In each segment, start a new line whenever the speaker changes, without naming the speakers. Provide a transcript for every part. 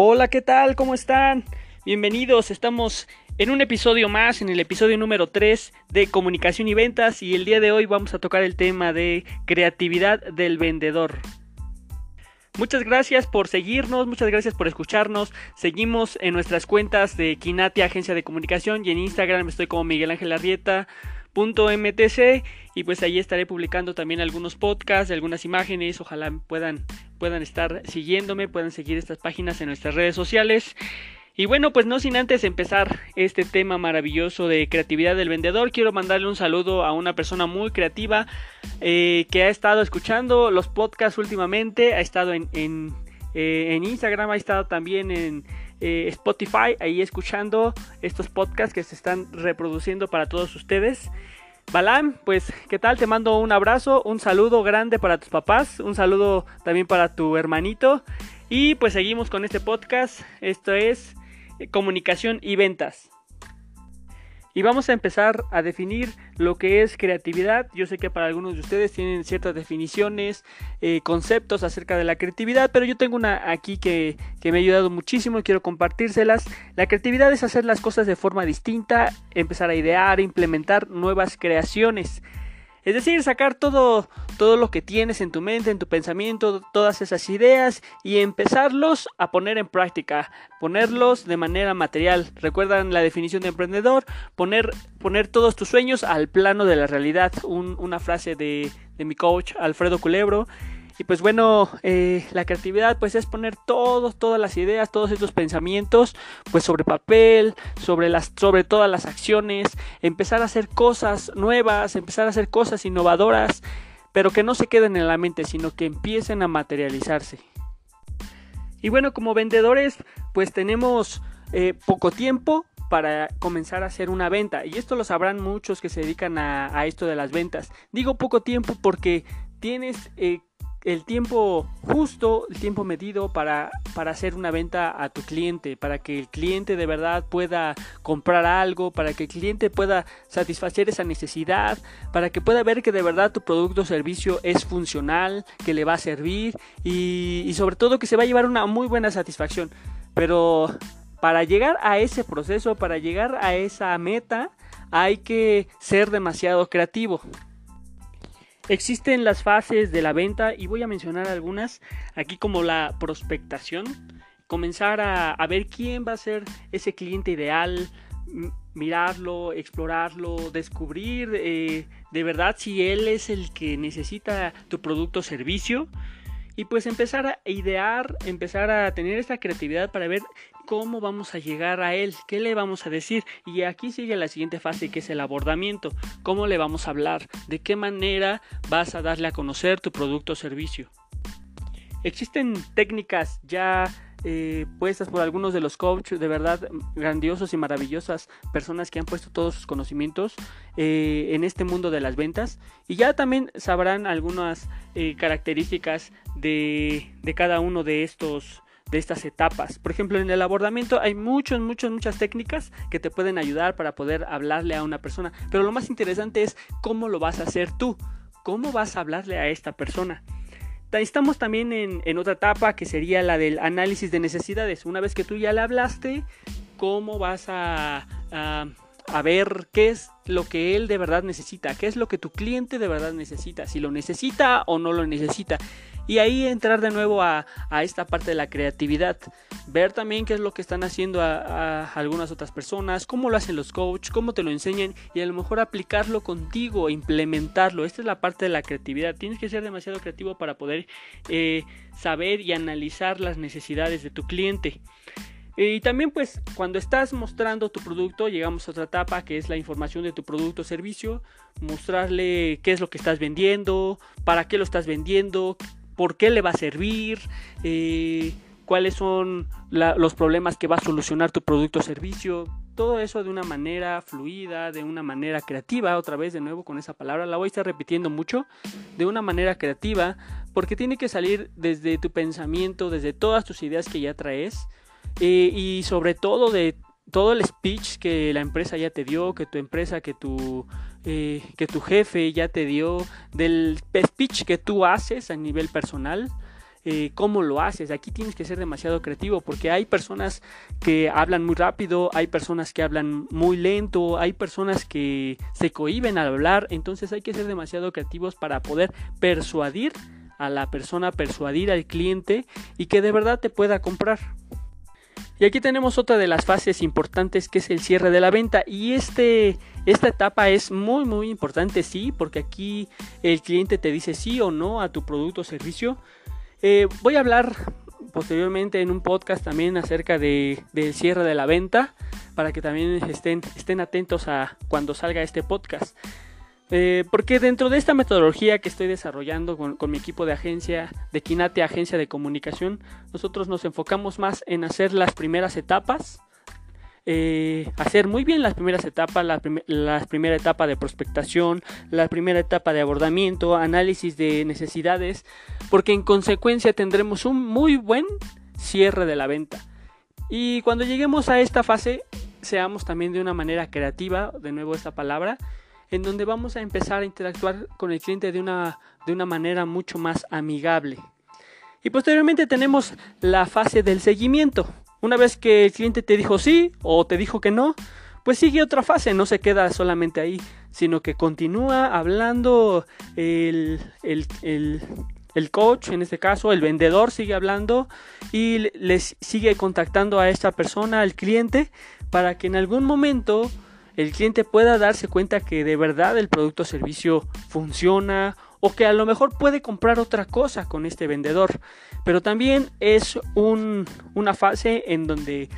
Hola, ¿qué tal? ¿Cómo están? Bienvenidos, estamos en un episodio más, en el episodio número 3 de comunicación y ventas y el día de hoy vamos a tocar el tema de creatividad del vendedor. Muchas gracias por seguirnos, muchas gracias por escucharnos. Seguimos en nuestras cuentas de Kinati Agencia de Comunicación y en Instagram estoy como Miguel Ángel Arrieta. .mtc y pues ahí estaré publicando también algunos podcasts, algunas imágenes, ojalá puedan puedan estar siguiéndome, puedan seguir estas páginas en nuestras redes sociales. Y bueno, pues no sin antes empezar este tema maravilloso de creatividad del vendedor, quiero mandarle un saludo a una persona muy creativa eh, que ha estado escuchando los podcasts últimamente, ha estado en, en, eh, Instagram, ha estado también en eh, Spotify, ahí escuchando estos podcasts que se están reproduciendo para todos ustedes. Balam, pues, ¿qué tal? Te mando un abrazo, un saludo grande para tus papás, un saludo también para tu hermanito. Y pues seguimos con este podcast. Esto es eh, comunicación y ventas. Y vamos a empezar a definir lo que es creatividad. Yo sé que para algunos de ustedes tienen ciertas definiciones, eh, conceptos acerca de la creatividad, pero yo tengo una aquí que, que me ha ayudado muchísimo y quiero compartírselas. La creatividad es hacer las cosas de forma distinta, empezar a idear, implementar nuevas creaciones. Es decir, sacar todo, todo lo que tienes en tu mente, en tu pensamiento, todas esas ideas y empezarlos a poner en práctica, ponerlos de manera material. Recuerdan la definición de emprendedor, poner, poner todos tus sueños al plano de la realidad. una frase de, de mi coach Alfredo Culebro. Y pues bueno, eh, la creatividad pues es poner todos, todas las ideas, todos estos pensamientos pues sobre papel, sobre, las, sobre todas las acciones, empezar a hacer cosas nuevas, empezar a hacer cosas innovadoras, pero que no se queden en la mente, sino que empiecen a materializarse. Y bueno, como vendedores pues tenemos eh, poco tiempo, para comenzar a hacer una venta. Y esto lo sabrán muchos que se dedican a, esto de las ventas. Digo poco tiempo porque tienes eh, el tiempo justo, el tiempo medido para, para hacer una venta a tu cliente, para que el cliente de verdad pueda comprar algo, para que el cliente pueda satisfacer esa necesidad, para que pueda ver que de verdad tu producto o servicio es funcional, que le va a servir y, y sobre todo que se va a llevar una muy buena satisfacción. Pero para llegar a ese proceso, para llegar a esa meta, hay que ser demasiado creativo. Existen las fases de la venta y voy a mencionar algunas aquí como la prospectación, comenzar a, ver quién va a ser ese cliente ideal, mirarlo, explorarlo, descubrir eh, de verdad si él es el que necesita tu producto o servicio y pues empezar a idear, empezar a tener esta creatividad para ver cómo vamos a llegar a él, qué le vamos a decir. Y aquí sigue la siguiente fase que es el abordamiento, cómo le vamos a hablar, de qué manera vas a darle a conocer tu producto o servicio. Existen técnicas ya eh, puestas por algunos de los coaches, de verdad grandiosos y maravillosas personas que han puesto todos sus conocimientos eh, en este mundo de las ventas. Y ya también sabrán algunas eh, características de, de cada uno de estos de estas etapas. Por ejemplo, en el abordamiento hay muchas, muchas, muchas técnicas que te pueden ayudar para poder hablarle a una persona. Pero lo más interesante es cómo lo vas a hacer tú. ¿Cómo vas a hablarle a esta persona? Estamos también en, otra etapa que sería la del análisis de necesidades. Una vez que tú ya le hablaste, ¿cómo vas a, a ver qué es lo que él de verdad necesita? ¿Qué es lo que tu cliente de verdad necesita? Si lo necesita o no lo necesita. Y ahí entrar de nuevo a, esta parte de la creatividad. Ver también qué es lo que están haciendo a, algunas otras personas, cómo lo hacen los coaches, cómo te lo enseñan y a lo mejor aplicarlo contigo, implementarlo. Esta es la parte de la creatividad. Tienes que ser demasiado creativo para poder eh, saber y analizar las necesidades de tu cliente. Y también pues cuando estás mostrando tu producto, llegamos a otra etapa que es la información de tu producto o servicio, mostrarle qué es lo que estás vendiendo, para qué lo estás vendiendo, por qué le va a servir, eh, cuáles son los problemas que va a solucionar tu producto o servicio. Todo eso de una manera fluida, de una manera creativa, otra vez de nuevo con esa palabra, la voy a estar repitiendo mucho, de una manera creativa, porque tiene que salir desde tu pensamiento, desde todas tus ideas que ya traes, eh, y sobre todo de todo el speech que la empresa ya te dio, que tu empresa, que tu, eh, que tu jefe ya te dio, del speech que tú haces a nivel personal, eh, cómo lo haces. Aquí tienes que ser demasiado creativo porque hay personas que hablan muy rápido, hay personas que hablan muy lento, hay personas que se cohiben al hablar, entonces hay que ser demasiado creativos para poder persuadir a la persona, persuadir al cliente y que de verdad te pueda comprar. Y aquí tenemos otra de las fases importantes que es el cierre de la venta. Y este, esta etapa es muy muy importante, sí, porque aquí el cliente te dice sí o no a tu producto o servicio. Eh, voy a hablar posteriormente en un podcast también acerca de, del cierre de la venta, para que también estén, estén atentos a cuando salga este podcast. Eh, porque dentro de esta metodología que estoy desarrollando con, mi equipo de agencia, de Quinate Agencia de Comunicación, nosotros nos enfocamos más en hacer las primeras etapas, eh, hacer muy bien las primeras etapas, la, primera etapa de prospectación, la primera etapa de abordamiento, análisis de necesidades, porque en consecuencia tendremos un muy buen cierre de la venta. Y cuando lleguemos a esta fase, seamos también de una manera creativa, de nuevo esta palabra, en donde vamos a empezar a interactuar con el cliente de una, de una manera mucho más amigable. Y posteriormente tenemos la fase del seguimiento. Una vez que el cliente te dijo sí o te dijo que no, pues sigue otra fase, no se queda solamente ahí, sino que continúa hablando el, el, el, coach, en este caso el vendedor sigue hablando y les sigue contactando a esta persona, al cliente, para que en algún momento el cliente pueda darse cuenta que de verdad el producto o servicio funciona o que a lo mejor puede comprar otra cosa con este vendedor. Pero también es una fase en donde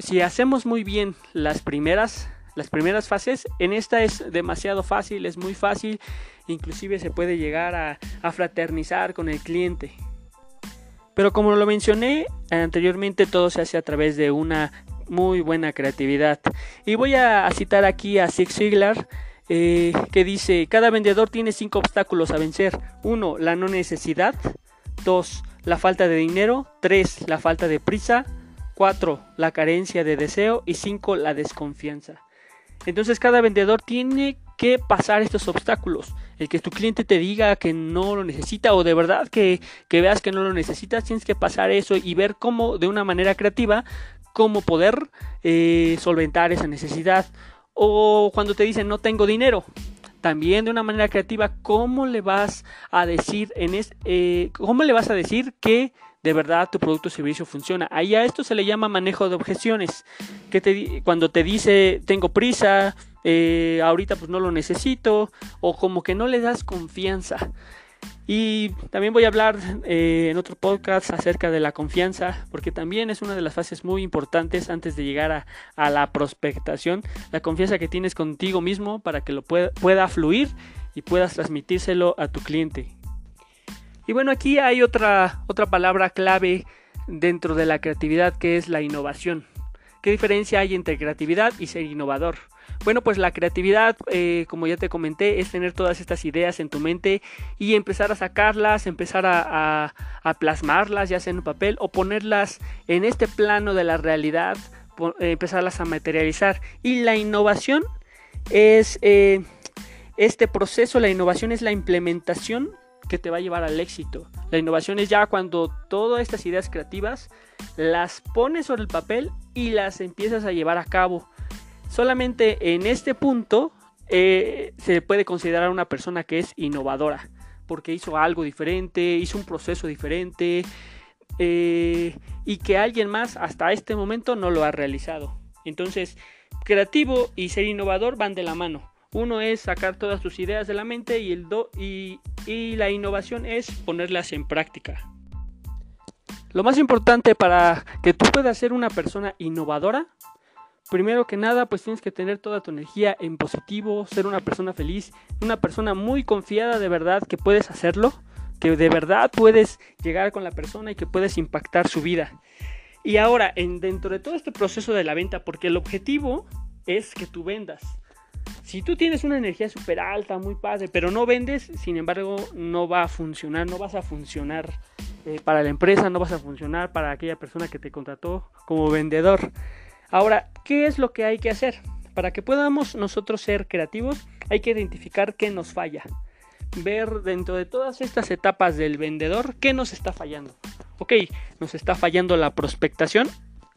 si hacemos muy bien las primeras, las primeras fases, en esta es demasiado fácil, es muy fácil, inclusive se puede llegar a, a fraternizar con el cliente. Pero como lo mencioné anteriormente, todo se hace a través de una muy buena creatividad. Y voy a citar aquí a Zig Ziglar. Eh, que dice, cada vendedor tiene cinco obstáculos a vencer. Uno, la no necesidad. Dos, la falta de dinero. Tres, la falta de prisa. Cuatro, la carencia de deseo. Y cinco, la desconfianza. Entonces cada vendedor tiene que pasar estos obstáculos. El que tu cliente te diga que no lo necesita o de verdad que, que veas que no lo necesitas, tienes que pasar eso y ver cómo de una manera creativa cómo poder eh, solventar esa necesidad. O cuando te dicen no tengo dinero, también de una manera creativa, ¿cómo le vas a decir en eh, cómo le vas a decir que de verdad tu producto o servicio funciona? Ahí a esto se le llama manejo de objeciones. Que te, cuando te dice tengo prisa, eh, ahorita pues no lo necesito, o como que no le das confianza. Y también voy a hablar eh, en otro podcast acerca de la confianza, porque también es una de las fases muy importantes antes de llegar a, la prospectación, la confianza que tienes contigo mismo para que lo pueda, pueda fluir y puedas transmitírselo a tu cliente. Y bueno, aquí hay otra, otra palabra clave dentro de la creatividad que es la innovación. ¿Qué diferencia hay entre creatividad y ser innovador? Bueno, pues la creatividad, eh, como ya te comenté, es tener todas estas ideas en tu mente y empezar a sacarlas, empezar a, plasmarlas, ya sea en un papel o ponerlas en este plano de la realidad, eh, empezarlas a materializar. Y la innovación es eh, este proceso, la innovación es la implementación que te va a llevar al éxito. La innovación es ya cuando todas estas ideas creativas las pones sobre el papel y las empiezas a llevar a cabo. Solamente en este punto eh, se puede considerar una persona que es innovadora, porque hizo algo diferente, hizo un proceso diferente eh, y que alguien más hasta este momento no lo ha realizado. Entonces, creativo y ser innovador van de la mano. Uno es sacar todas tus ideas de la mente y, el do, y, y la innovación es ponerlas en práctica. Lo más importante para que tú puedas ser una persona innovadora primero que nada, pues tienes que tener toda tu energía en positivo, ser una persona feliz, una persona muy confiada de verdad que puedes hacerlo, que de verdad puedes llegar con la persona y que puedes impactar su vida. Y ahora, en, dentro de todo este proceso de la venta, porque el objetivo es que tú vendas. Si tú tienes una energía súper alta, muy padre, pero no vendes, sin embargo, no va a funcionar, no vas a funcionar eh, para la empresa, no vas a funcionar para aquella persona que te contrató como vendedor. Ahora, ¿qué es lo que hay que hacer? Para que podamos nosotros ser creativos, hay que identificar qué nos falla. ver dentro de todas estas etapas del vendedor qué nos está fallando. Ok, nos está fallando la prospectación,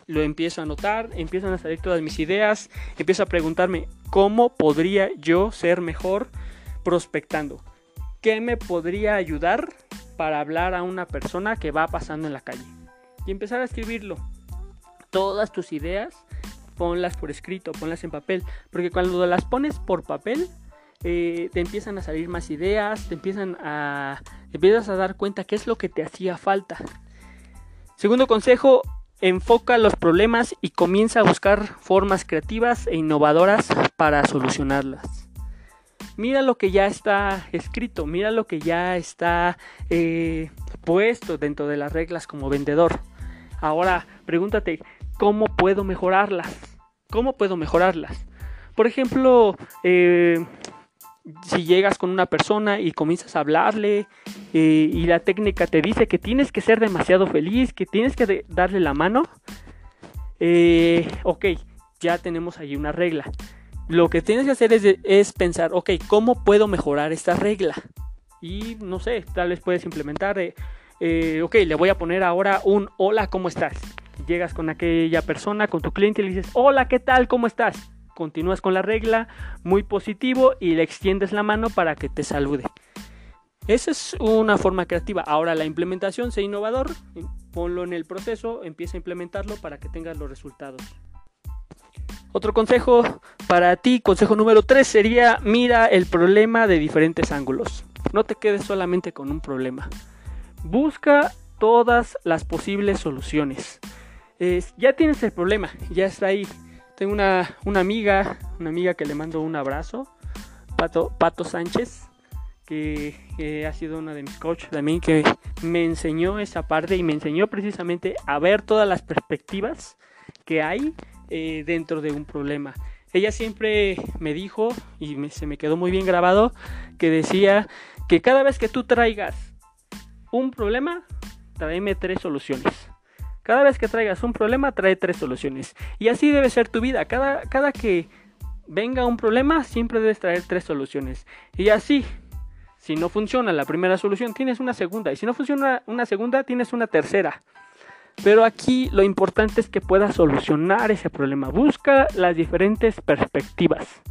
lo empiezo a notar, empiezan a salir todas mis ideas, empiezo a preguntarme cómo podría yo ser mejor prospectando. ¿Qué me podría ayudar para hablar a una persona que va pasando en la calle? Y empezar a escribirlo. Todas tus ideas, ponlas por escrito, ponlas en papel, porque cuando las pones por papel, eh, te empiezan a salir más ideas, te empiezan a, te empiezas a dar cuenta qué es lo que te hacía falta. Segundo consejo, enfoca los problemas y comienza a buscar formas creativas e innovadoras para solucionarlas. Mira lo que ya está escrito, mira lo que ya está eh, puesto dentro de las reglas como vendedor. Ahora pregúntate, ¿cómo puedo mejorarlas? ¿Cómo puedo mejorarlas? Por ejemplo, eh, si llegas con una persona y comienzas a hablarle eh, y la técnica te dice que tienes que ser demasiado feliz, que tienes que darle la mano, eh, ok, ya tenemos ahí una regla. Lo que tienes que hacer es, pensar, ok, ¿cómo puedo mejorar esta regla? Y no sé, tal vez puedes implementar, eh, ok, le voy a poner ahora un hola, ¿cómo estás? Llegas con aquella persona, con tu cliente y le dices, hola, ¿qué tal? ¿Cómo estás? continúas con la regla, muy positivo y le extiendes la mano para que te salude. Esa es una forma creativa. Ahora la implementación, sé innovador, ponlo en el proceso, empieza a implementarlo para que tengas los resultados. Otro consejo para ti, consejo número 3 sería mira el problema de diferentes ángulos. No te quedes solamente con un problema. Busca todas las posibles soluciones. Ya tienes el problema, ya está ahí. Tengo una, amiga, una amiga que le mando un abrazo, Pato, Pato Sánchez, que ha sido una de mis coaches también, que me enseñó esa parte y me enseñó precisamente a ver todas las perspectivas que hay eh, dentro de un problema. Ella siempre me dijo, y se me quedó muy bien grabado, que decía que cada vez que tú traigas un problema, tráeme tres soluciones. Cada vez que traigas un problema, trae tres soluciones. Y así debe ser tu vida. Cada, cada que venga un problema, siempre debes traer tres soluciones. Y así, si no funciona la primera solución, tienes una segunda. Y si no funciona una segunda, tienes una tercera. Pero aquí lo importante es que puedas solucionar ese problema. Busca las diferentes perspectivas.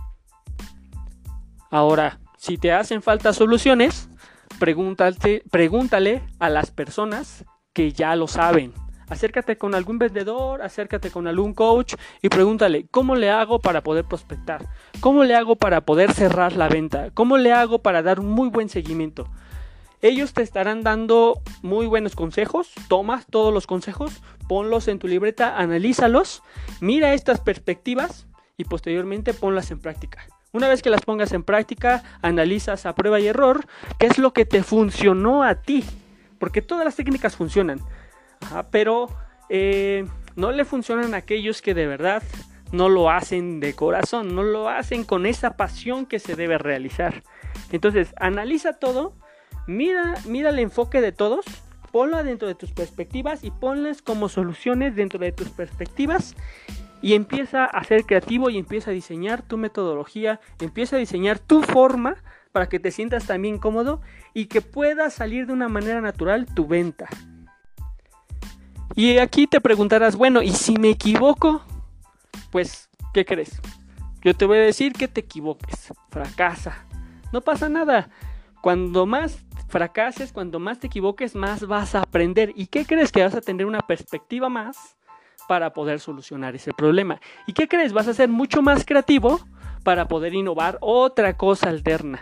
Ahora, si te hacen falta soluciones, pregúntale a las personas que ya lo saben acércate con algún vendedor, acércate con algún coach y pregúntale, ¿cómo le hago para poder prospectar? ¿Cómo le hago para poder cerrar la venta? ¿Cómo le hago para dar un muy buen seguimiento? Ellos te estarán dando muy buenos consejos, tomas todos los consejos, ponlos en tu libreta, analízalos, mira estas perspectivas y posteriormente ponlas en práctica. Una vez que las pongas en práctica, analizas a prueba y error qué es lo que te funcionó a ti, porque todas las técnicas funcionan pero eh, no le funcionan a aquellos que de verdad no lo hacen de corazón, no lo hacen con esa pasión que se debe realizar. Entonces, analiza todo, mira, mira el enfoque de todos, ponla dentro de tus perspectivas y ponlas como soluciones dentro de tus perspectivas y empieza a ser creativo y empieza a diseñar tu metodología, empieza a diseñar tu forma para que te sientas también cómodo y que pueda salir de una manera natural tu venta. Y aquí te preguntarás, bueno, ¿y si me equivoco? Pues, ¿qué crees? Yo te voy a decir que te equivoques, fracasa. No pasa nada. Cuando más fracases, cuando más te equivoques, más vas a aprender. ¿Y qué crees que vas a tener una perspectiva más para poder solucionar ese problema? ¿Y qué crees? Vas a ser mucho más creativo para poder innovar otra cosa alterna.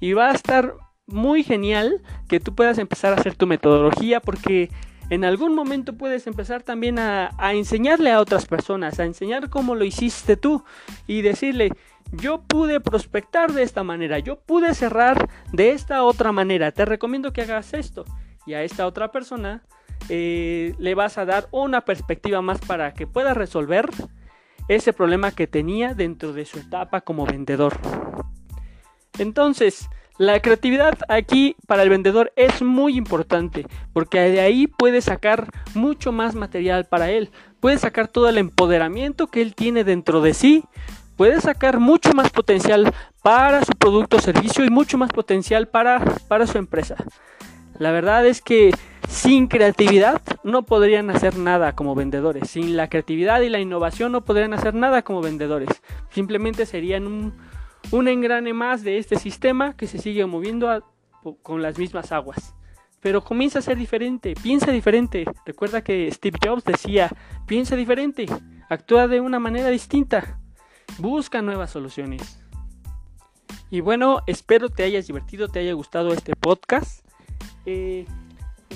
Y va a estar muy genial que tú puedas empezar a hacer tu metodología porque en algún momento puedes empezar también a, enseñarle a otras personas, a enseñar cómo lo hiciste tú y decirle, yo pude prospectar de esta manera, yo pude cerrar de esta otra manera, te recomiendo que hagas esto. Y a esta otra persona eh, le vas a dar una perspectiva más para que pueda resolver ese problema que tenía dentro de su etapa como vendedor. Entonces, la creatividad aquí para el vendedor es muy importante porque de ahí puede sacar mucho más material para él. Puede sacar todo el empoderamiento que él tiene dentro de sí puede sacar mucho más potencial para su producto o servicio y mucho más potencial para, para su empresa. La verdad es que sin creatividad no podrían hacer nada como vendedores. Sin la creatividad y la innovación no podrían hacer nada como vendedores. Simplemente serían un, un engrane más de este sistema que se sigue moviendo con las mismas aguas. Pero comienza a ser diferente, piensa diferente. Recuerda que Steve Jobs decía, piensa diferente, actúa de una manera distinta, busca nuevas soluciones. Y bueno, espero te hayas divertido, te haya gustado este podcast. Eh,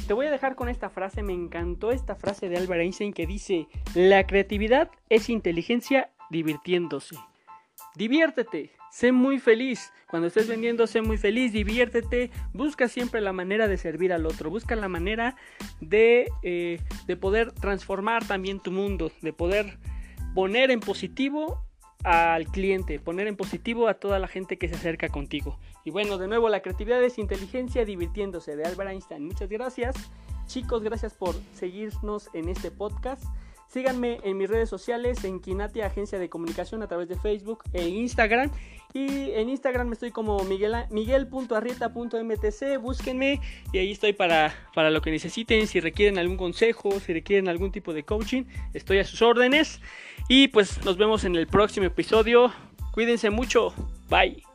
te voy a dejar con esta frase, me encantó esta frase de Albert Einstein que dice, la creatividad es inteligencia divirtiéndose. Diviértete, sé muy feliz. Cuando estés vendiendo, sé muy feliz, diviértete. Busca siempre la manera de servir al otro. Busca la manera de, eh, de poder transformar también tu mundo, de poder poner en positivo al cliente, poner en positivo a toda la gente que se acerca contigo. Y bueno, de nuevo, la creatividad es inteligencia divirtiéndose de Albert Einstein. Muchas gracias. Chicos, gracias por seguirnos en este podcast. Síganme en mis redes sociales, en Kinati Agencia de Comunicación a través de Facebook e Instagram. Y en Instagram me estoy como Miguel, miguel.arrieta.mtc. Búsquenme y ahí estoy para, para lo que necesiten. Si requieren algún consejo, si requieren algún tipo de coaching, estoy a sus órdenes. Y pues nos vemos en el próximo episodio. Cuídense mucho. Bye.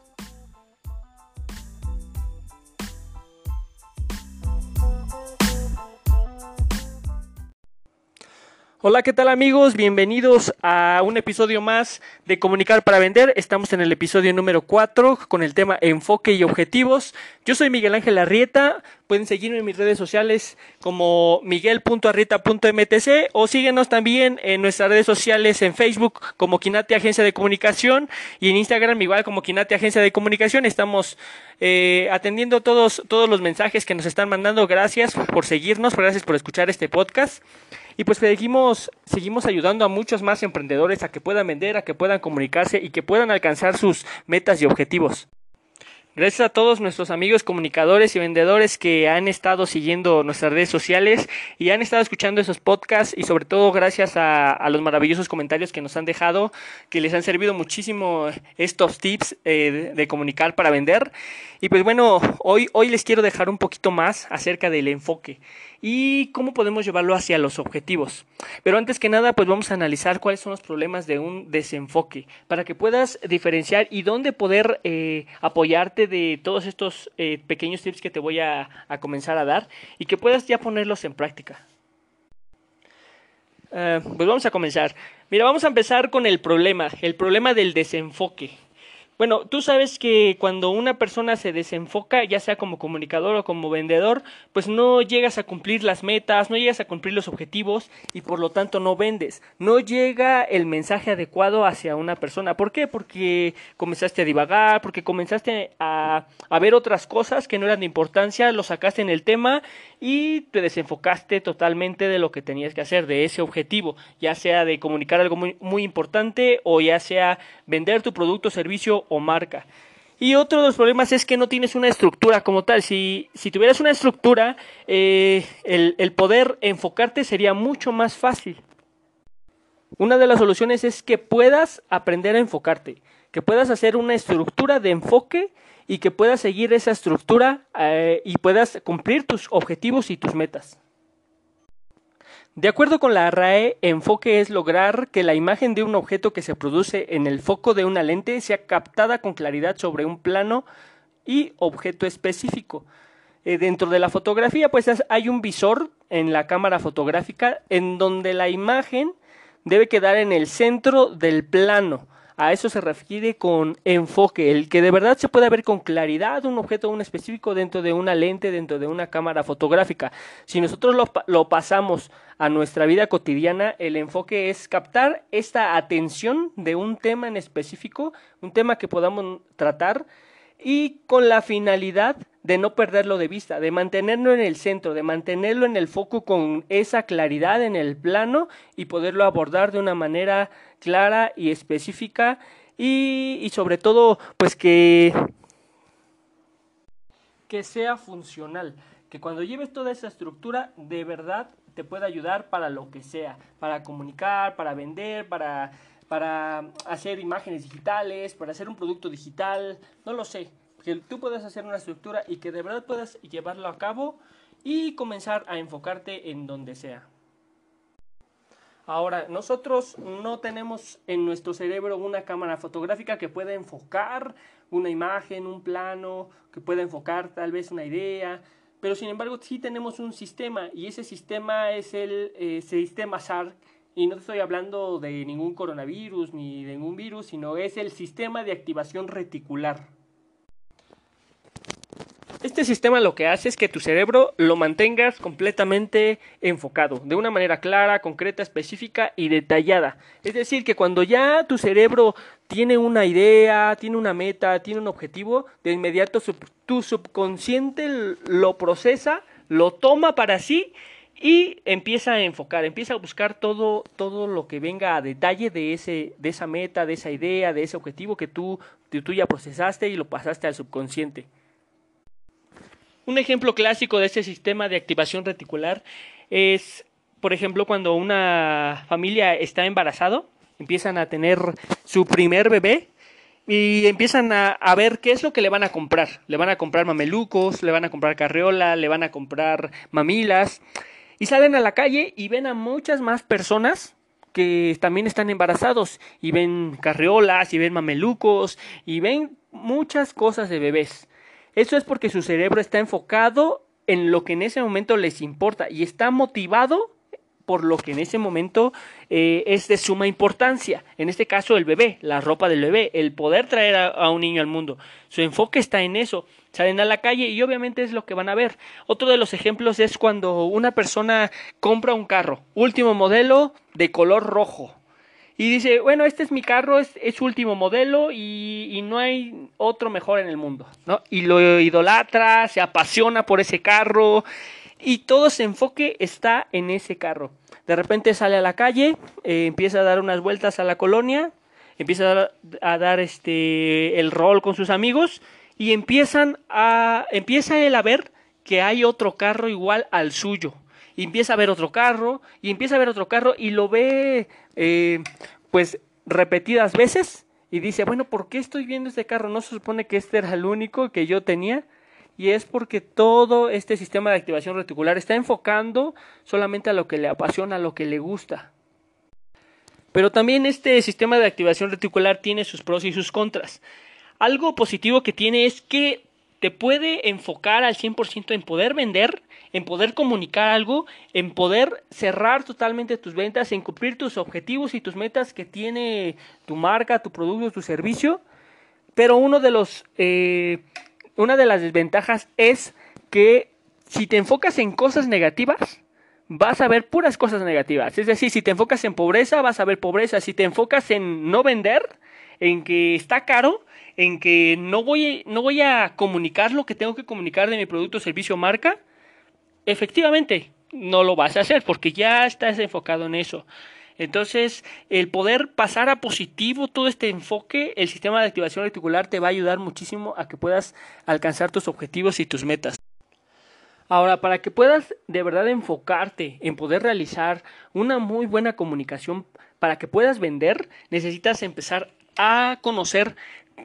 Hola, ¿qué tal amigos? Bienvenidos a un episodio más de Comunicar para Vender. Estamos en el episodio número 4 con el tema Enfoque y Objetivos. Yo soy Miguel Ángel Arrieta. Pueden seguirme en mis redes sociales como miguel.arrieta.mtc o síguenos también en nuestras redes sociales en Facebook como Quinate Agencia de Comunicación y en Instagram igual como Quinate Agencia de Comunicación. Estamos eh, atendiendo todos, todos los mensajes que nos están mandando. Gracias por seguirnos, gracias por escuchar este podcast. Y pues seguimos, seguimos ayudando a muchos más emprendedores a que puedan vender, a que puedan comunicarse y que puedan alcanzar sus metas y objetivos. Gracias a todos nuestros amigos comunicadores y vendedores que han estado siguiendo nuestras redes sociales y han estado escuchando esos podcasts y sobre todo gracias a, los maravillosos comentarios que nos han dejado, que les han servido muchísimo estos tips eh, de, comunicar para vender. Y pues bueno, hoy, hoy les quiero dejar un poquito más acerca del enfoque y cómo podemos llevarlo hacia los objetivos. Pero antes que nada, pues vamos a analizar cuáles son los problemas de un desenfoque para que puedas diferenciar y dónde poder eh, apoyarte de todos estos eh, pequeños tips que te voy a, comenzar a dar y que puedas ya ponerlos en práctica. Eh, pues vamos a comenzar. Mira, vamos a empezar con el problema, el problema del desenfoque. Bueno, tú sabes que cuando una persona se desenfoca, ya sea como comunicador o como vendedor, pues no llegas a cumplir las metas, no llegas a cumplir los objetivos y por lo tanto no vendes. No llega el mensaje adecuado hacia una persona. ¿Por qué? Porque comenzaste a divagar, porque comenzaste a, a ver otras cosas que no eran de importancia, lo sacaste en el tema y te desenfocaste totalmente de lo que tenías que hacer, de ese objetivo, ya sea de comunicar algo muy, muy importante o ya sea vender tu producto, servicio o marca. Y otro de los problemas es que no tienes una estructura como tal. Si, si tuvieras una estructura, eh, el, el poder enfocarte sería mucho más fácil. Una de las soluciones es que puedas aprender a enfocarte, que puedas hacer una estructura de enfoque y que puedas seguir esa estructura eh, y puedas cumplir tus objetivos y tus metas. De acuerdo con la RAE, enfoque es lograr que la imagen de un objeto que se produce en el foco de una lente sea captada con claridad sobre un plano y objeto específico. Eh, dentro de la fotografía, pues hay un visor en la cámara fotográfica en donde la imagen debe quedar en el centro del plano a eso se refiere con enfoque, el que de verdad se pueda ver con claridad un objeto un específico dentro de una lente, dentro de una cámara fotográfica. Si nosotros lo, lo pasamos a nuestra vida cotidiana, el enfoque es captar esta atención de un tema en específico, un tema que podamos tratar y con la finalidad de no perderlo de vista, de mantenerlo en el centro, de mantenerlo en el foco con esa claridad en el plano y poderlo abordar de una manera clara y específica y, y sobre todo pues que, que sea funcional, que cuando lleves toda esa estructura de verdad te pueda ayudar para lo que sea, para comunicar, para vender, para para hacer imágenes digitales, para hacer un producto digital, no lo sé, que tú puedas hacer una estructura y que de verdad puedas llevarlo a cabo y comenzar a enfocarte en donde sea. Ahora, nosotros no tenemos en nuestro cerebro una cámara fotográfica que pueda enfocar una imagen, un plano, que pueda enfocar tal vez una idea, pero sin embargo sí tenemos un sistema y ese sistema es el eh, sistema SAR y no estoy hablando de ningún coronavirus ni de ningún virus, sino es el sistema de activación reticular. Este sistema lo que hace es que tu cerebro lo mantengas completamente enfocado, de una manera clara, concreta, específica y detallada. Es decir, que cuando ya tu cerebro tiene una idea, tiene una meta, tiene un objetivo, de inmediato tu subconsciente lo procesa, lo toma para sí y empieza a enfocar, empieza a buscar todo, todo lo que venga a detalle de, ese, de esa meta, de esa idea, de ese objetivo que tú, tú ya procesaste y lo pasaste al subconsciente. Un ejemplo clásico de este sistema de activación reticular es, por ejemplo, cuando una familia está embarazado, empiezan a tener su primer bebé y empiezan a, ver qué es lo que le van a comprar. Le van a comprar mamelucos, le van a comprar carriola, le van a comprar mamilas. Y salen a la calle y ven a muchas más personas que también están embarazados y ven carriolas y ven mamelucos y ven muchas cosas de bebés. Eso es porque su cerebro está enfocado en lo que en ese momento les importa y está motivado por lo que en ese momento eh, es de suma importancia. En este caso, el bebé, la ropa del bebé, el poder traer a, un niño al mundo. Su enfoque está en eso. Salen a la calle y obviamente es lo que van a ver. Otro de los ejemplos es cuando una persona compra un carro, último modelo de color rojo y dice, bueno, este es mi carro, es, es último modelo y, no hay otro mejor en el mundo, ¿no? Y lo idolatra, se apasiona por ese carro y todo su enfoque está en ese carro. De repente sale a la calle, eh, empieza a dar unas vueltas a la colonia, empieza a dar, a dar este, el rol con sus amigos y empiezan a, empieza él a ver que hay otro carro igual al suyo y empieza a ver otro carro, y empieza a ver otro carro, y lo ve eh, pues repetidas veces, y dice, bueno, ¿por qué estoy viendo este carro? ¿No se supone que este era el único que yo tenía? Y es porque todo este sistema de activación reticular está enfocando solamente a lo que le apasiona, a lo que le gusta. Pero también este sistema de activación reticular tiene sus pros y sus contras. Algo positivo que tiene es que te puede enfocar al 100% en poder vender en poder comunicar algo, en poder cerrar totalmente tus ventas, en cumplir tus objetivos y tus metas que tiene tu marca, tu producto, tu servicio. Pero uno de los, eh, una de las desventajas es que si te enfocas en cosas negativas, vas a ver puras cosas negativas. Es decir, si te enfocas en pobreza, vas a ver pobreza. Si te enfocas en no vender, en que está caro, en que no voy, no voy a comunicar lo que tengo que comunicar de mi producto, servicio, marca, efectivamente no lo vas a hacer porque ya estás enfocado en eso. Entonces, el poder pasar a positivo todo este enfoque, el sistema de activación reticular te va a ayudar muchísimo a que puedas alcanzar tus objetivos y tus metas. Ahora, para que puedas de verdad enfocarte en poder realizar una muy buena comunicación, para que puedas vender, necesitas empezar a conocer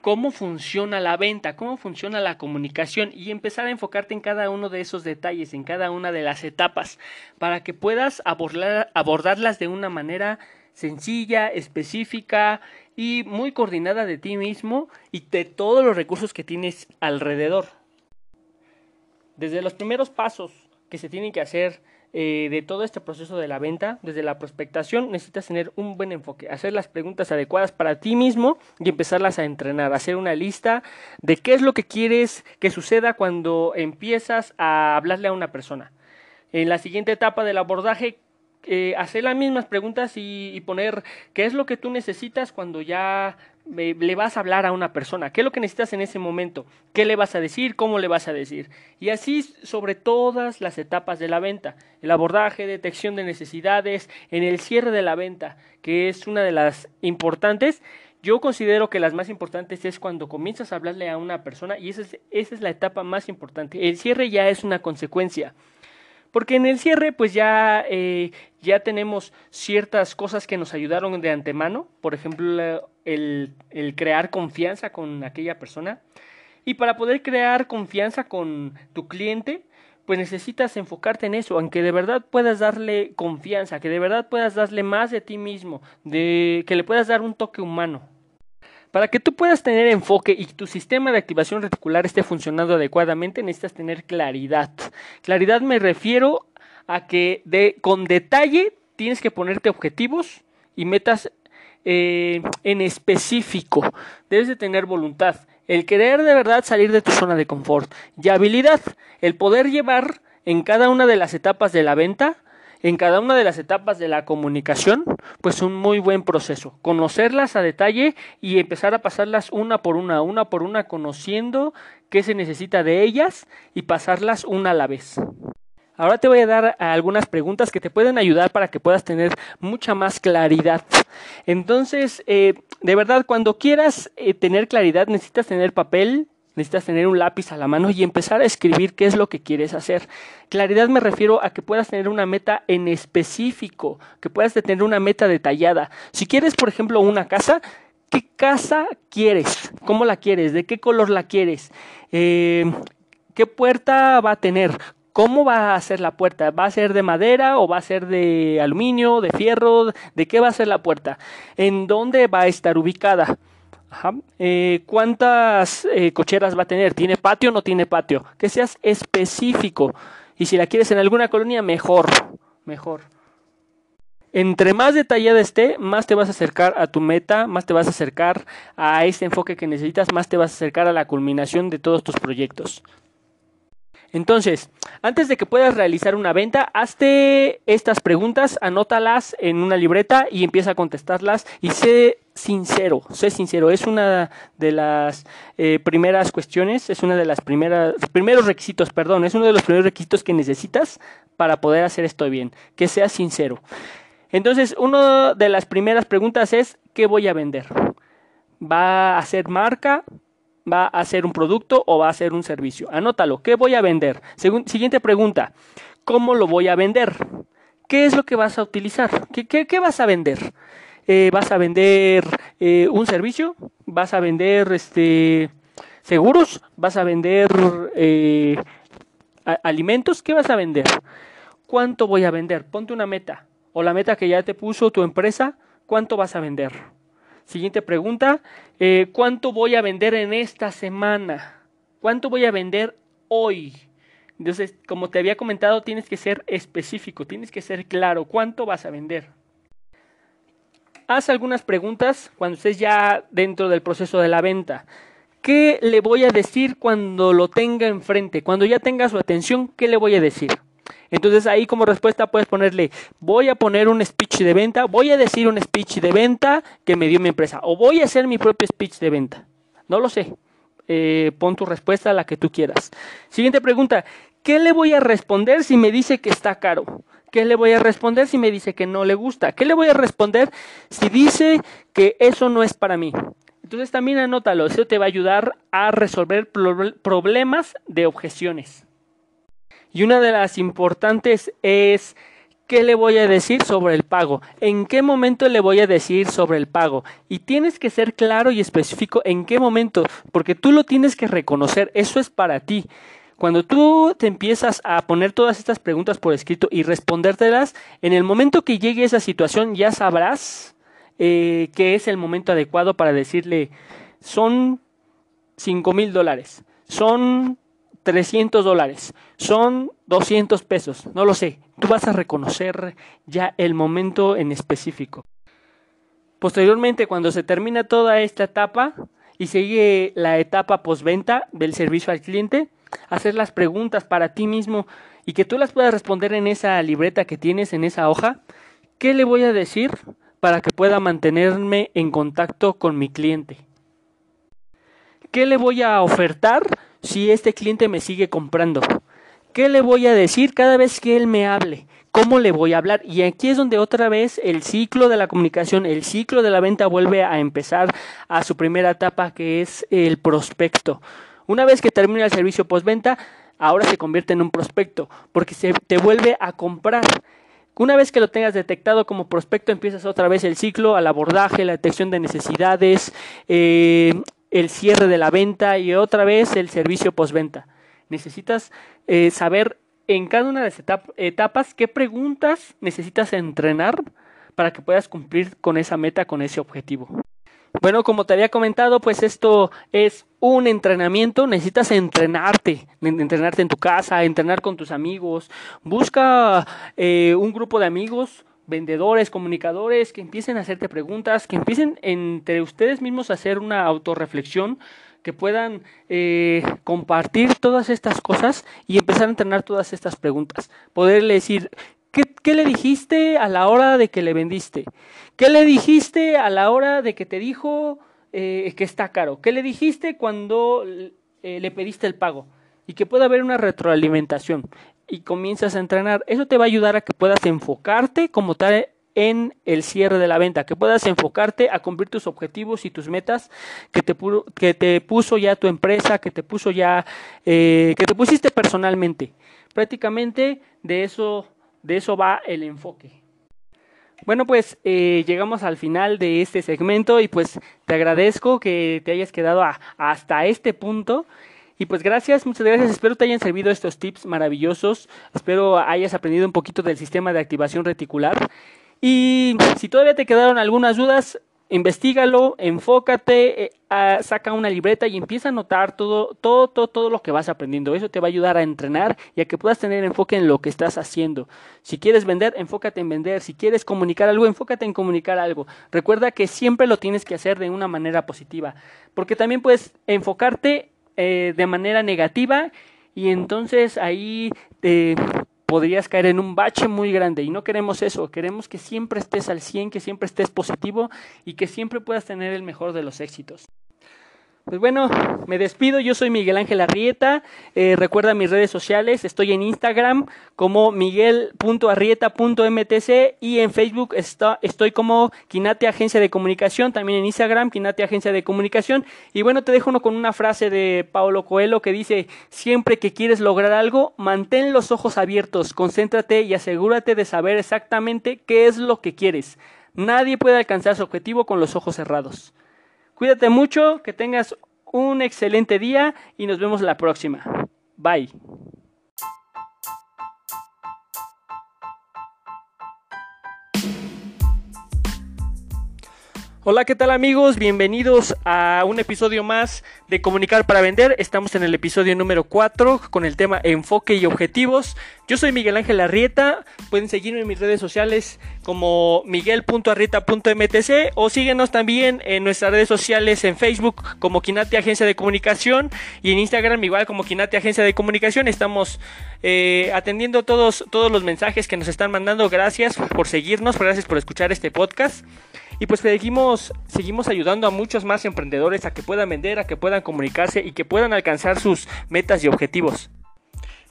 cómo funciona la venta, cómo funciona la comunicación y empezar a enfocarte en cada uno de esos detalles, en cada una de las etapas, para que puedas abordarlas de una manera sencilla, específica y muy coordinada de ti mismo y de todos los recursos que tienes alrededor. Desde los primeros pasos que se tienen que hacer eh, de todo este proceso de la venta, desde la prospectación, necesitas tener un buen enfoque, hacer las preguntas adecuadas para ti mismo y empezarlas a entrenar, hacer una lista de qué es lo que quieres que suceda cuando empiezas a hablarle a una persona. En la siguiente etapa del abordaje, eh, hacer las mismas preguntas y, poner qué es lo que tú necesitas cuando ya le vas a hablar a una persona, qué es lo que necesitas en ese momento, qué le vas a decir, cómo le vas a decir. Y así sobre todas las etapas de la venta, el abordaje, detección de necesidades, en el cierre de la venta, que es una de las importantes. Yo considero que las más importantes es cuando comienzas a hablarle a una persona y esa es, esa es la etapa más importante. El cierre ya es una consecuencia Porque en el cierre, pues ya, eh, ya tenemos ciertas cosas que nos ayudaron de antemano, por ejemplo, el, el crear confianza con aquella persona. Y para poder crear confianza con tu cliente, pues necesitas enfocarte en eso, aunque de verdad puedas darle confianza, que de verdad puedas darle más de ti mismo, de que le puedas dar un toque humano. Para que tú puedas tener enfoque y tu sistema de activación reticular esté funcionando adecuadamente, necesitas tener claridad. Claridad me refiero a que de, con detalle tienes que ponerte objetivos y metas eh, en específico. Debes de tener voluntad, el querer de verdad salir de tu zona de confort y habilidad, el poder llevar en cada una de las etapas de la venta en cada una de las etapas de la comunicación, pues un muy buen proceso. Conocerlas a detalle y empezar a pasarlas una por una, una por una, conociendo qué se necesita de ellas y pasarlas una a la vez. Ahora te voy a dar algunas preguntas que te pueden ayudar para que puedas tener mucha más claridad. Entonces, eh, de verdad, cuando quieras eh, tener claridad, necesitas tener papel, Necesitas tener un lápiz a la mano y empezar a escribir qué es lo que quieres hacer. Claridad me refiero a que puedas tener una meta en específico, que puedas tener una meta detallada. Si quieres, por ejemplo, una casa, ¿qué casa quieres? ¿Cómo la quieres? ¿De qué color la quieres? Eh, ¿Qué puerta va a tener? ¿Cómo va a ser la puerta? ¿Va a ser de madera o va a ser de aluminio, de fierro? ¿De qué va a ser la puerta? ¿En dónde va a estar ubicada? Eh, ¿Cuántas eh, cocheras va a tener? ¿Tiene patio o no tiene patio? Que seas específico. Y si la quieres en alguna colonia, mejor. Mejor. Entre más detallada esté, más te vas a acercar a tu meta, más te vas a acercar a ese enfoque que necesitas, más te vas a acercar a la culminación de todos tus proyectos. Entonces, antes de que puedas realizar una venta, hazte estas preguntas, anótalas en una libreta y empieza a contestarlas y sé sincero, sé sincero. Es una de las eh, primeras cuestiones, es una de las primeras, primeros requisitos, perdón, es uno de los primeros requisitos que necesitas para poder hacer esto bien, que seas sincero. Entonces, una de las primeras preguntas es, ¿qué voy a vender? ¿Va a ser marca? ¿Va a ser un producto o va a ser un servicio? Anótalo. ¿Qué voy a vender? siguiente pregunta. ¿Cómo lo voy a vender? ¿Qué es lo que vas a utilizar? ¿Qué, vas a vender? Eh, ¿Vas a vender eh, un servicio? ¿Vas a vender este, seguros? ¿Vas a vender eh, alimentos? ¿Qué vas a vender? ¿Cuánto voy a vender? Ponte una meta. O la meta que ya te puso tu empresa, ¿cuánto vas a vender? Siguiente pregunta, ¿cuánto voy a vender en esta semana? ¿Cuánto voy a vender hoy? Entonces, como te había comentado, tienes que ser específico, tienes que ser claro, ¿cuánto vas a vender? Haz algunas preguntas cuando estés ya dentro del proceso de la venta. ¿Qué le voy a decir cuando lo tenga enfrente? Cuando ya tenga su atención, ¿qué le voy a decir? Entonces ahí como respuesta puedes ponerle, voy a poner un speech de venta, voy a decir un speech de venta que me dio mi empresa, o voy a hacer mi propio speech de venta. No lo sé. Eh, pon tu respuesta a la que tú quieras. Siguiente pregunta, ¿qué le voy a responder si me dice que está caro? ¿Qué le voy a responder si me dice que no le gusta? ¿Qué le voy a responder si dice que eso no es para mí? Entonces también anótalo, eso te va a ayudar a resolver problemas de objeciones. Y una de las importantes es ¿qué le voy a decir sobre el pago? ¿En qué momento le voy a decir sobre el pago? Y tienes que ser claro y específico en qué momento, porque tú lo tienes que reconocer, eso es para ti. Cuando tú te empiezas a poner todas estas preguntas por escrito y respondértelas, en el momento que llegue esa situación ya sabrás eh, que es el momento adecuado para decirle, son cinco mil dólares, son 300 dólares, son 200 pesos, no lo sé. Tú vas a reconocer ya el momento en específico. Posteriormente, cuando se termina toda esta etapa y sigue la etapa postventa del servicio al cliente, hacer las preguntas para ti mismo y que tú las puedas responder en esa libreta que tienes, en esa hoja. ¿Qué le voy a decir para que pueda mantenerme en contacto con mi cliente? ¿Qué le voy a ofertar si este cliente me sigue comprando? ¿Qué le voy a decir cada vez que él me hable? ¿Cómo le voy a hablar? Y aquí es donde otra vez el ciclo de la comunicación, el ciclo de la venta vuelve a empezar a su primera etapa que es el prospecto. Una vez que termina el servicio postventa, ahora se convierte en un prospecto, porque se te vuelve a comprar. Una vez que lo tengas detectado como prospecto, empiezas otra vez el ciclo al abordaje, la detección de necesidades, eh, el cierre de la venta y otra vez el servicio postventa. Necesitas eh, saber en cada una de las etapas qué preguntas necesitas entrenar para que puedas cumplir con esa meta, con ese objetivo. Bueno, como te había comentado, pues esto es un entrenamiento, necesitas entrenarte, entrenarte en tu casa, entrenar con tus amigos, busca eh, un grupo de amigos, vendedores, comunicadores, que empiecen a hacerte preguntas, que empiecen entre ustedes mismos a hacer una autorreflexión, que puedan eh, compartir todas estas cosas y empezar a entrenar todas estas preguntas. Poderle decir, ¿Qué, le dijiste a la hora de que le vendiste? ¿Qué le dijiste a la hora de que te dijo eh, que está caro? ¿Qué le dijiste cuando eh, le pediste el pago? Y que pueda haber una retroalimentación y comienzas a entrenar. Eso te va a ayudar a que puedas enfocarte como tal en el cierre de la venta, que puedas enfocarte a cumplir tus objetivos y tus metas que te, que te puso ya tu empresa, que te puso ya, eh, que te pusiste personalmente. Prácticamente de eso de eso va el enfoque. Bueno, pues eh, llegamos al final de este segmento y pues te agradezco que te hayas quedado hasta este punto. Y pues gracias, muchas gracias. Espero te hayan servido estos tips maravillosos. Espero hayas aprendido un poquito del sistema de activación reticular. Y si todavía te quedaron algunas dudas, investigalo, enfócate, eh, saca una libreta y empieza a notar todo, todo, todo, todo lo que vas aprendiendo. Eso te va a ayudar a entrenar y a que puedas tener enfoque en lo que estás haciendo. Si quieres vender, enfócate en vender. Si quieres comunicar algo, enfócate en comunicar algo. Recuerda que siempre lo tienes que hacer de una manera positiva, porque también puedes enfocarte eh, de manera negativa y entonces ahí te podrías caer en un bache muy grande y no queremos eso, queremos que siempre estés al 100, que siempre estés positivo y que siempre puedas tener el mejor de los éxitos. Pues bueno, me despido. Yo soy Miguel Ángel Arrieta. Eh, recuerda mis redes sociales. Estoy en Instagram como miguel.arrieta.mtc y en Facebook estoy como Quinate Agencia de Comunicación. También en Instagram, Quinate Agencia de Comunicación. Y bueno, te dejo uno con una frase de Paulo Coelho que dice: Siempre que quieres lograr algo, mantén los ojos abiertos, concéntrate y asegúrate de saber exactamente qué es lo que quieres. Nadie puede alcanzar su objetivo con los ojos cerrados. Cuídate mucho, que tengas un excelente día y nos vemos la próxima. Bye. Hola, ¿qué tal amigos? Bienvenidos a un episodio más de Comunicar para Vender. Estamos en el episodio número 4 con el tema Enfoque y Objetivos. Yo soy Miguel Ángel Arrieta. Pueden seguirme en mis redes sociales como miguel.arrieta.mtc o síguenos también en nuestras redes sociales en Facebook como Quinate Agencia de Comunicación y en Instagram igual como Quinate Agencia de Comunicación. Estamos eh, atendiendo todos, todos los mensajes que nos están mandando. Gracias por seguirnos, gracias por escuchar este podcast. Y pues seguimos, seguimos ayudando a muchos más emprendedores a que puedan vender, a que puedan comunicarse y que puedan alcanzar sus metas y objetivos.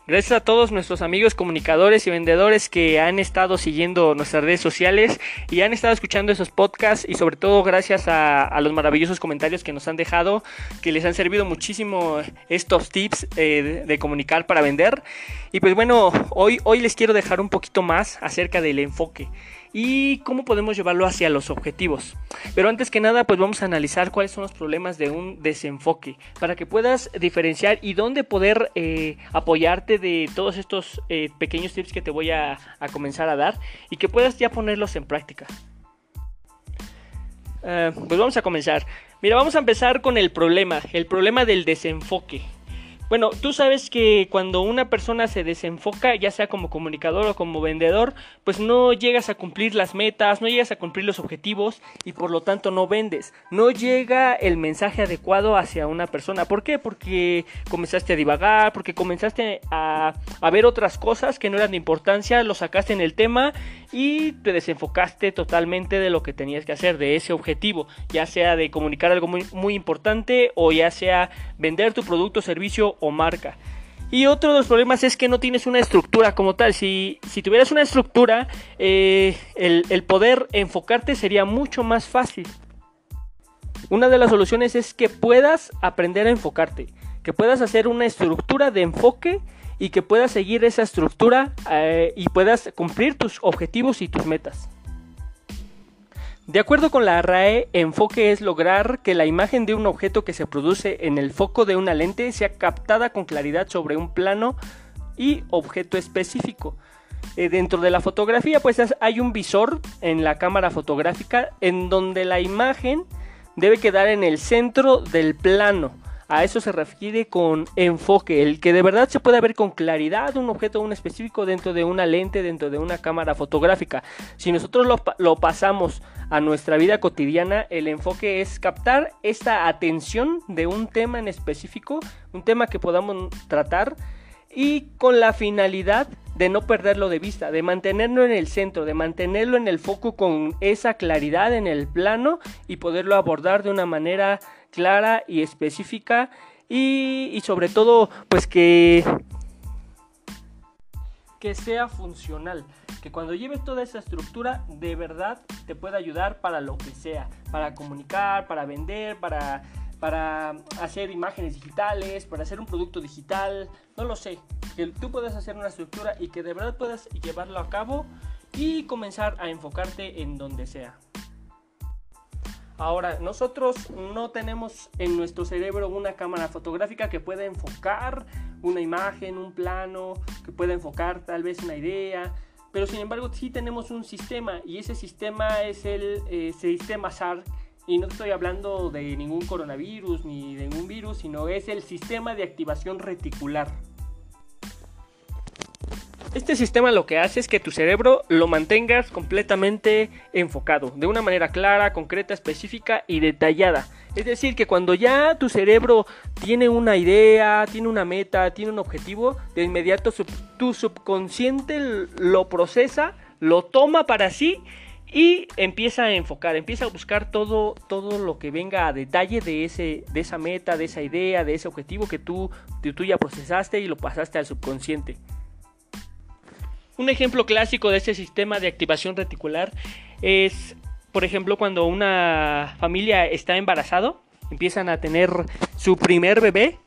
Gracias a todos nuestros amigos comunicadores y vendedores que han estado siguiendo nuestras redes sociales y han estado escuchando esos podcasts y sobre todo gracias a, los maravillosos comentarios que nos han dejado, que les han servido muchísimo estos tips eh, de, comunicar para vender. Y pues bueno, hoy, hoy les quiero dejar un poquito más acerca del enfoque y cómo podemos llevarlo hacia los objetivos. Pero antes que nada, pues vamos a analizar cuáles son los problemas de un desenfoque para que puedas diferenciar y dónde poder eh, apoyarte de todos estos eh, pequeños tips que te voy a, comenzar a dar y que puedas ya ponerlos en práctica. Eh, pues vamos a comenzar. Mira, vamos a empezar con el problema, el problema del desenfoque. Bueno, tú sabes que cuando una persona se desenfoca, ya sea como comunicador o como vendedor, pues no llegas a cumplir las metas, no llegas a cumplir los objetivos y por lo tanto no vendes. No llega el mensaje adecuado hacia una persona. ¿Por qué? Porque comenzaste a divagar, porque comenzaste a, ver otras cosas que no eran de importancia, lo sacaste en el tema y te desenfocaste totalmente de lo que tenías que hacer, de ese objetivo, ya sea de comunicar algo muy, muy importante o ya sea vender tu producto o servicio o marca. Y otro de los problemas es que no tienes una estructura como tal. Si, si tuvieras una estructura, eh, el, poder enfocarte sería mucho más fácil. Una de las soluciones es que puedas aprender a enfocarte, que puedas hacer una estructura de enfoque y que puedas seguir esa estructura eh, y puedas cumplir tus objetivos y tus metas. De acuerdo con la RAE, enfoque es lograr que la imagen de un objeto que se produce en el foco de una lente sea captada con claridad sobre un plano y objeto específico. Eh, dentro de la fotografía, pues hay un visor en la cámara fotográfica en donde la imagen debe quedar en el centro del plano. A eso se refiere con enfoque, el que de verdad se pueda ver con claridad un objeto un específico dentro de una lente, dentro de una cámara fotográfica. Si nosotros lo, lo pasamos a nuestra vida cotidiana, el enfoque es captar esta atención de un tema en específico, un tema que podamos tratar y con la finalidad de no perderlo de vista, de mantenerlo en el centro, de mantenerlo en el foco con esa claridad en el plano y poderlo abordar de una manera clara y específica y, sobre todo pues que que sea funcional, que cuando lleves toda esa estructura de verdad te pueda ayudar para lo que sea, para comunicar, para vender, para, para hacer imágenes digitales, para hacer un producto digital, no lo sé, que tú puedas hacer una estructura y que de verdad puedas llevarlo a cabo y comenzar a enfocarte en donde sea. Ahora, nosotros no tenemos en nuestro cerebro una cámara fotográfica que pueda enfocar una imagen, un plano, que pueda enfocar tal vez una idea, pero sin embargo sí tenemos un sistema y ese sistema es el eh, sistema SAR y no estoy hablando de ningún coronavirus ni de ningún virus, sino es el sistema de activación reticular. Este sistema lo que hace es que tu cerebro lo mantengas completamente enfocado, de una manera clara, concreta, específica y detallada. Es decir, que cuando ya tu cerebro tiene una idea, tiene una meta, tiene un objetivo, de inmediato tu subconsciente lo procesa, lo toma para sí y empieza a enfocar, empieza a buscar todo, todo lo que venga a detalle de, ese, de esa meta, de esa idea, de ese objetivo que tú, tú ya procesaste y lo pasaste al subconsciente. Un ejemplo clásico de este sistema de activación reticular es, por ejemplo, cuando una familia está embarazado, empiezan a tener su primer bebé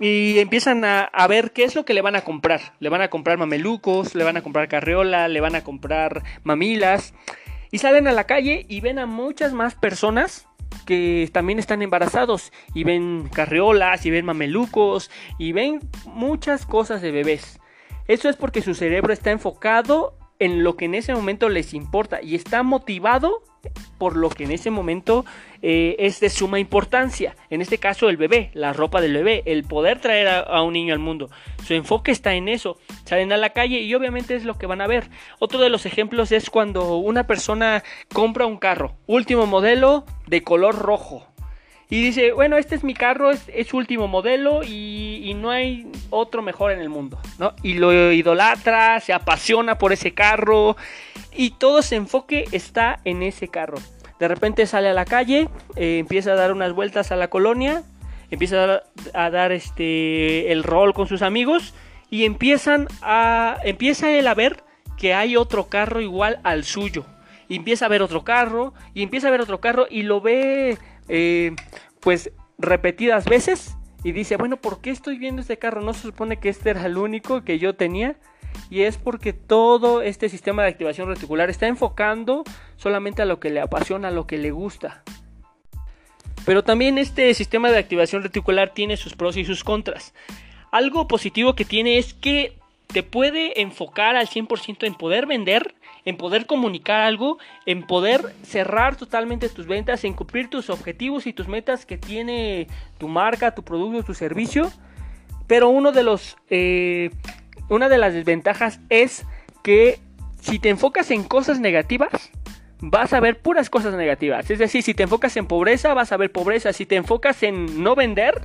y empiezan a, ver qué es lo que le van a comprar. Le van a comprar mamelucos, le van a comprar carriola, le van a comprar mamilas. Y salen a la calle y ven a muchas más personas que también están embarazados y ven carriolas y ven mamelucos y ven muchas cosas de bebés. Eso es porque su cerebro está enfocado en lo que en ese momento les importa y está motivado por lo que en ese momento eh, es de suma importancia. En este caso el bebé, la ropa del bebé, el poder traer a, un niño al mundo. Su enfoque está en eso. Salen a la calle y obviamente es lo que van a ver. Otro de los ejemplos es cuando una persona compra un carro, último modelo de color rojo. Y dice, bueno, este es mi carro, es, su último modelo y, no hay otro mejor en el mundo, ¿no? Y lo idolatra, se apasiona por ese carro y todo ese enfoque está en ese carro. De repente sale a la calle, eh, empieza a dar unas vueltas a la colonia, empieza a dar, este, el rol con sus amigos y empiezan a, empieza él a ver que hay otro carro igual al suyo. Y empieza a ver otro carro, y empieza a ver otro carro, y lo ve eh, pues repetidas veces y dice, bueno, ¿por qué estoy viendo este carro? No se supone que este era el único que yo tenía. Y es porque todo este sistema de activación reticular está enfocando solamente a lo que le apasiona, a lo que le gusta. Pero también este sistema de activación reticular tiene sus pros y sus contras. Algo positivo que tiene es que te puede enfocar al 100% en poder vender, en poder comunicar algo, en poder cerrar totalmente tus ventas, en cumplir tus objetivos y tus metas que tiene tu marca, tu producto, tu servicio. Pero uno de los, eh, una de las desventajas es que si te enfocas en cosas negativas, vas a ver puras cosas negativas. Es decir, si te enfocas en pobreza, vas a ver pobreza. Si te enfocas en no vender,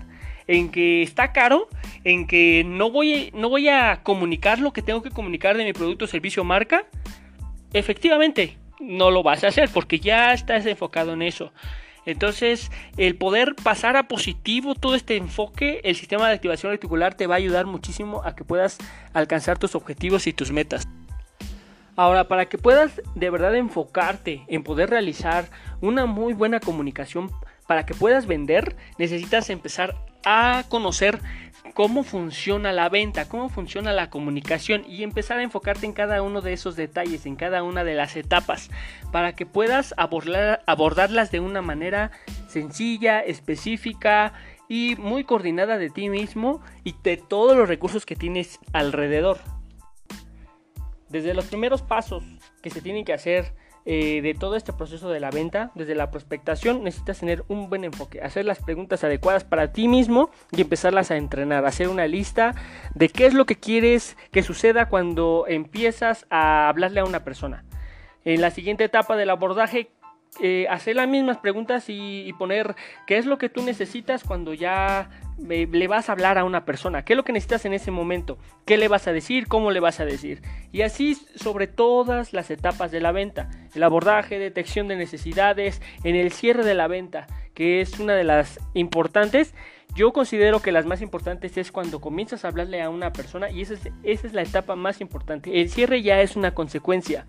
en que está caro, en que no voy, no voy a comunicar lo que tengo que comunicar de mi producto, servicio, marca, efectivamente no lo vas a hacer porque ya estás enfocado en eso. Entonces, el poder pasar a positivo todo este enfoque, el sistema de activación reticular te va a ayudar muchísimo a que puedas alcanzar tus objetivos y tus metas. Ahora, para que puedas de verdad enfocarte en poder realizar una muy buena comunicación, para que puedas vender, necesitas empezar a conocer cómo funciona la venta, cómo funciona la comunicación y empezar a enfocarte en cada uno de esos detalles, en cada una de las etapas, para que puedas abordarlas de una manera sencilla, específica y muy coordinada de ti mismo y de todos los recursos que tienes alrededor. Desde los primeros pasos que se tienen que hacer eh, de todo este proceso de la venta, desde la prospectación, necesitas tener un buen enfoque, hacer las preguntas adecuadas para ti mismo y empezarlas a entrenar, hacer una lista de qué es lo que quieres que suceda cuando empiezas a hablarle a una persona. En la siguiente etapa del abordaje, eh, hacer las mismas preguntas y, poner qué es lo que tú necesitas cuando ya eh, le vas a hablar a una persona, qué es lo que necesitas en ese momento, qué le vas a decir, cómo le vas a decir. Y así sobre todas las etapas de la venta, el abordaje, detección de necesidades, en el cierre de la venta, que es una de las importantes. Yo considero que las más importantes es cuando comienzas a hablarle a una persona y esa es, la etapa más importante. El cierre ya es una consecuencia.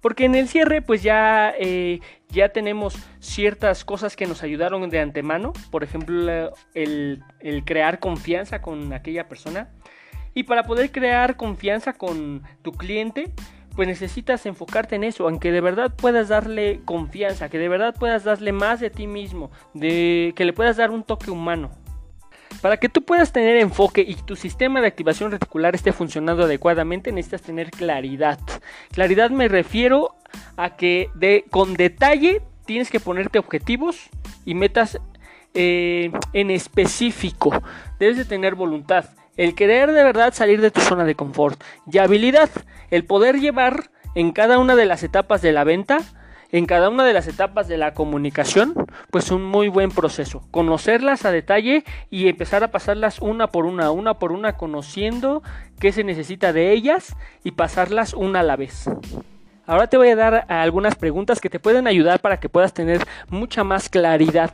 Porque en el cierre pues ya, eh, ya tenemos ciertas cosas que nos ayudaron de antemano. Por ejemplo, el, crear confianza con aquella persona. Y para poder crear confianza con tu cliente, pues necesitas enfocarte en eso, aunque de verdad puedas darle confianza, que de verdad puedas darle más de ti mismo, de que le puedas dar un toque humano. Para que tú puedas tener enfoque y tu sistema de activación reticular esté funcionando adecuadamente, necesitas tener claridad. Claridad me refiero a que de, con detalle tienes que ponerte objetivos y metas eh, en específico. Debes de tener voluntad, el querer de verdad salir de tu zona de confort y habilidad, el poder llevar en cada una de las etapas de la venta en cada una de las etapas de la comunicación, pues un muy buen proceso. Conocerlas a detalle y empezar a pasarlas una por una, una por una, conociendo qué se necesita de ellas y pasarlas una a la vez. Ahora te voy a dar algunas preguntas que te pueden ayudar para que puedas tener mucha más claridad.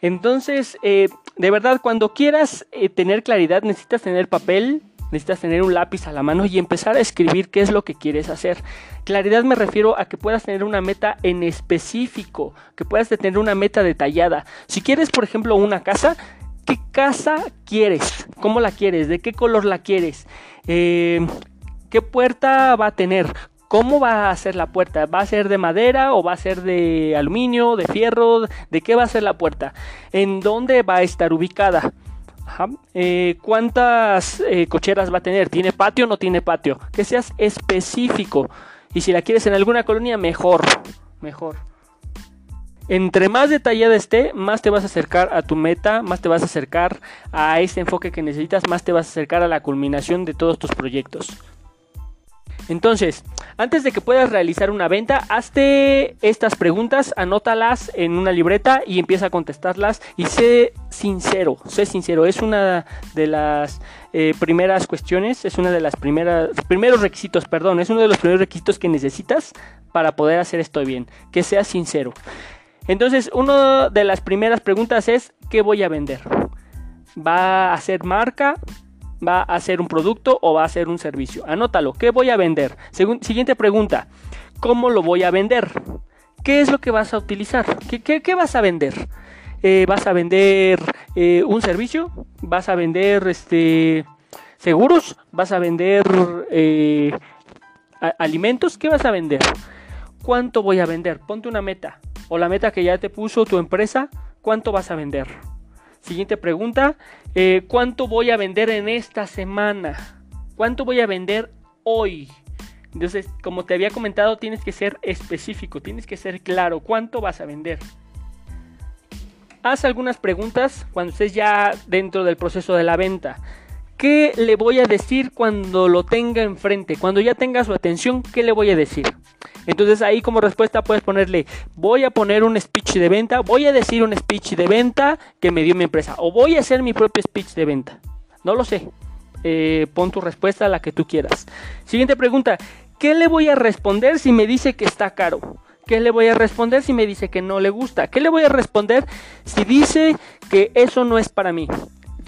Entonces, eh, de verdad, cuando quieras eh, tener claridad, necesitas tener papel, necesitas tener un lápiz a la mano y empezar a escribir qué es lo que quieres hacer. Claridad me refiero a que puedas tener una meta en específico, que puedas tener una meta detallada. Si quieres, por ejemplo, una casa, ¿qué casa quieres? ¿Cómo la quieres? ¿De qué color la quieres? Eh, ¿Qué puerta va a tener? ¿Cómo va a ser la puerta? ¿Va a ser de madera o va a ser de aluminio, de fierro? ¿De qué va a ser la puerta? ¿En dónde va a estar ubicada? Eh, ¿Cuántas eh, cocheras va a tener? ¿Tiene patio o no tiene patio? Que seas específico. Y si la quieres en alguna colonia, mejor. Mejor. Entre más detallada esté, más te vas a acercar a tu meta, más te vas a acercar a ese enfoque que necesitas, más te vas a acercar a la culminación de todos tus proyectos. Entonces, antes de que puedas realizar una venta, hazte estas preguntas, anótalas en una libreta y empieza a contestarlas y sé sincero, sé sincero, es una de las eh, primeras cuestiones, es una de las primeras, primeros requisitos, perdón, es uno de los primeros requisitos que necesitas para poder hacer esto bien, que seas sincero. Entonces, una de las primeras preguntas es, ¿qué voy a vender? ¿Va a ser marca? ¿Va a ser un producto o va a ser un servicio? Anótalo. ¿Qué voy a vender? siguiente pregunta. ¿Cómo lo voy a vender? ¿Qué es lo que vas a utilizar? ¿Qué, vas a vender? Eh, ¿Vas a vender eh, un servicio? ¿Vas a vender este, seguros? ¿Vas a vender eh, alimentos? ¿Qué vas a vender? ¿Cuánto voy a vender? Ponte una meta. O la meta que ya te puso tu empresa. ¿Cuánto vas a vender? Siguiente pregunta. Eh, ¿Cuánto voy a vender en esta semana? ¿Cuánto voy a vender hoy? Entonces, como te había comentado, tienes que ser específico, tienes que ser claro cuánto vas a vender. Haz algunas preguntas cuando estés ya dentro del proceso de la venta. ¿Qué le voy a decir cuando lo tenga enfrente? Cuando ya tenga su atención, ¿qué le voy a decir? Entonces ahí como respuesta puedes ponerle, voy a poner un speech de venta, voy a decir un speech de venta que me dio mi empresa, o voy a hacer mi propio speech de venta. No lo sé. Eh, pon tu respuesta a la que tú quieras. Siguiente pregunta, ¿qué le voy a responder si me dice que está caro? ¿Qué le voy a responder si me dice que no le gusta? ¿Qué le voy a responder si dice que eso no es para mí?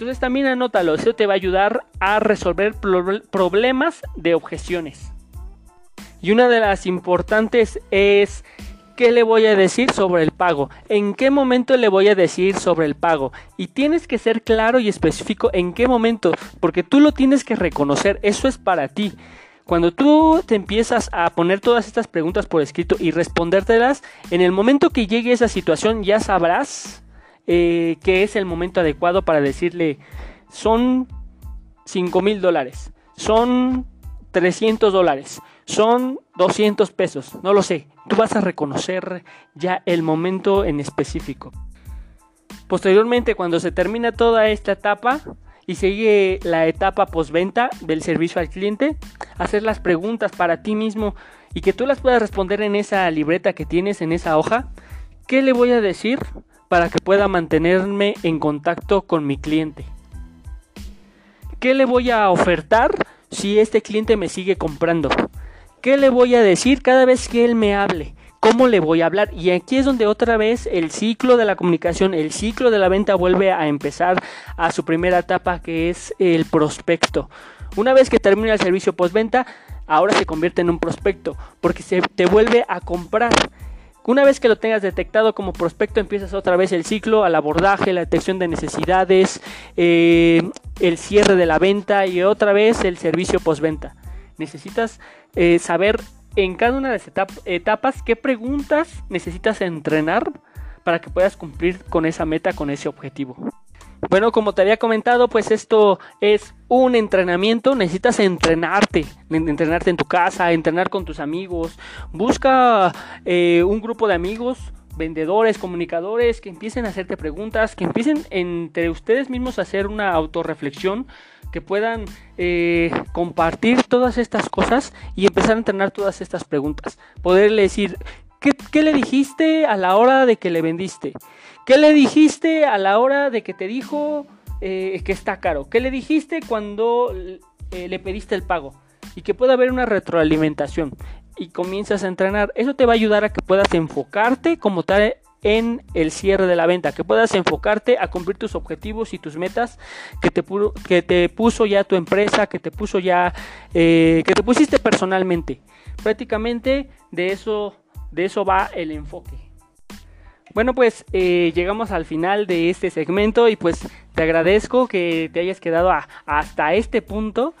Entonces también anótalo, eso te va a ayudar a resolver problemas de objeciones. Y una de las importantes es ¿Qué le voy a decir sobre el pago? ¿En qué momento le voy a decir sobre el pago? Y tienes que ser claro y específico en qué momento, porque tú lo tienes que reconocer, eso es para ti. Cuando tú te empiezas a poner todas estas preguntas por escrito y respondértelas, en el momento que llegue esa situación ya sabrás eh, que es el momento adecuado para decirle, son 5 mil dólares, son 300 dólares, son 200 pesos, no lo sé. Tú vas a reconocer ya el momento en específico. Posteriormente, cuando se termina toda esta etapa y sigue la etapa postventa del servicio al cliente, hacer las preguntas para ti mismo y que tú las puedas responder en esa libreta que tienes en esa hoja. ¿Qué le voy a decir para que pueda mantenerme en contacto con mi cliente? ¿Qué le voy a ofertar si este cliente me sigue comprando? ¿Qué le voy a decir cada vez que él me hable? ¿Cómo le voy a hablar? Y aquí es donde otra vez el ciclo de la comunicación, el ciclo de la venta vuelve a empezar a su primera etapa que es el prospecto. Una vez que termina el servicio postventa, ahora se convierte en un prospecto porque se te vuelve a comprar. Una vez que lo tengas detectado como prospecto, empiezas otra vez el ciclo al abordaje, la detección de necesidades, eh, el cierre de la venta y otra vez el servicio postventa. Necesitas eh, saber en cada una de las etapas qué preguntas necesitas entrenar para que puedas cumplir con esa meta, con ese objetivo. Bueno, como te había comentado, pues esto es un entrenamiento, necesitas entrenarte, entrenarte en tu casa, entrenar con tus amigos, busca eh, un grupo de amigos, vendedores, comunicadores, que empiecen a hacerte preguntas, que empiecen entre ustedes mismos a hacer una autorreflexión que puedan eh, compartir todas estas cosas y empezar a entrenar todas estas preguntas. Poderle decir, ¿qué, le dijiste a la hora de que le vendiste? ¿Qué le dijiste a la hora de que te dijo eh, que está caro? ¿Qué le dijiste cuando eh, le pediste el pago? Y que pueda haber una retroalimentación y comienzas a entrenar. Eso te va a ayudar a que puedas enfocarte como tal en el cierre de la venta, que puedas enfocarte a cumplir tus objetivos y tus metas que te, que te puso ya tu empresa, que te puso ya, eh, que te pusiste personalmente. Prácticamente de eso, de eso va el enfoque. Bueno, pues eh, llegamos al final de este segmento y pues te agradezco que te hayas quedado hasta este punto.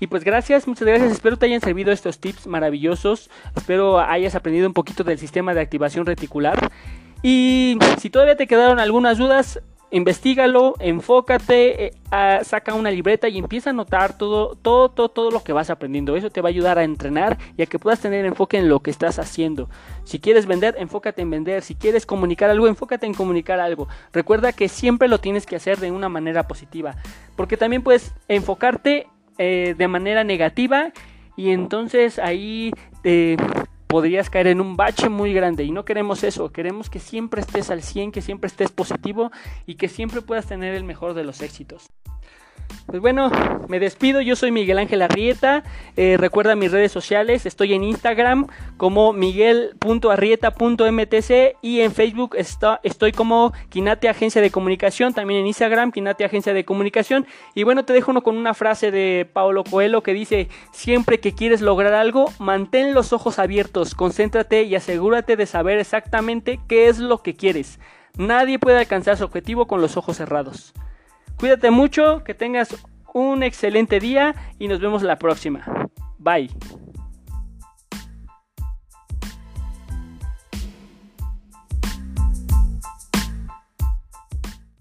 Y pues gracias, muchas gracias. Espero te hayan servido estos tips maravillosos. Espero hayas aprendido un poquito del sistema de activación reticular. Y si todavía te quedaron algunas dudas, investigalo, enfócate, eh, saca una libreta y empieza a anotar todo, todo, todo, todo lo que vas aprendiendo. Eso te va a ayudar a entrenar y a que puedas tener enfoque en lo que estás haciendo. Si quieres vender, enfócate en vender. Si quieres comunicar algo, enfócate en comunicar algo. Recuerda que siempre lo tienes que hacer de una manera positiva. Porque también puedes enfocarte eh, de manera negativa y entonces ahí te podrías caer en un bache muy grande y no queremos eso, queremos que siempre estés al 100, que siempre estés positivo y que siempre puedas tener el mejor de los éxitos. Pues bueno, me despido, yo soy Miguel Ángel Arrieta, eh, recuerda mis redes sociales, estoy en Instagram como miguel.arrieta.mtc y en Facebook estoy como Quinate Agencia de Comunicación, también en Instagram Quinate Agencia de Comunicación. Y bueno, te dejo uno con una frase de Paulo Coelho que dice, siempre que quieres lograr algo, mantén los ojos abiertos, concéntrate y asegúrate de saber exactamente qué es lo que quieres. Nadie puede alcanzar su objetivo con los ojos cerrados. Cuídate mucho, que tengas un excelente día y nos vemos la próxima. Bye.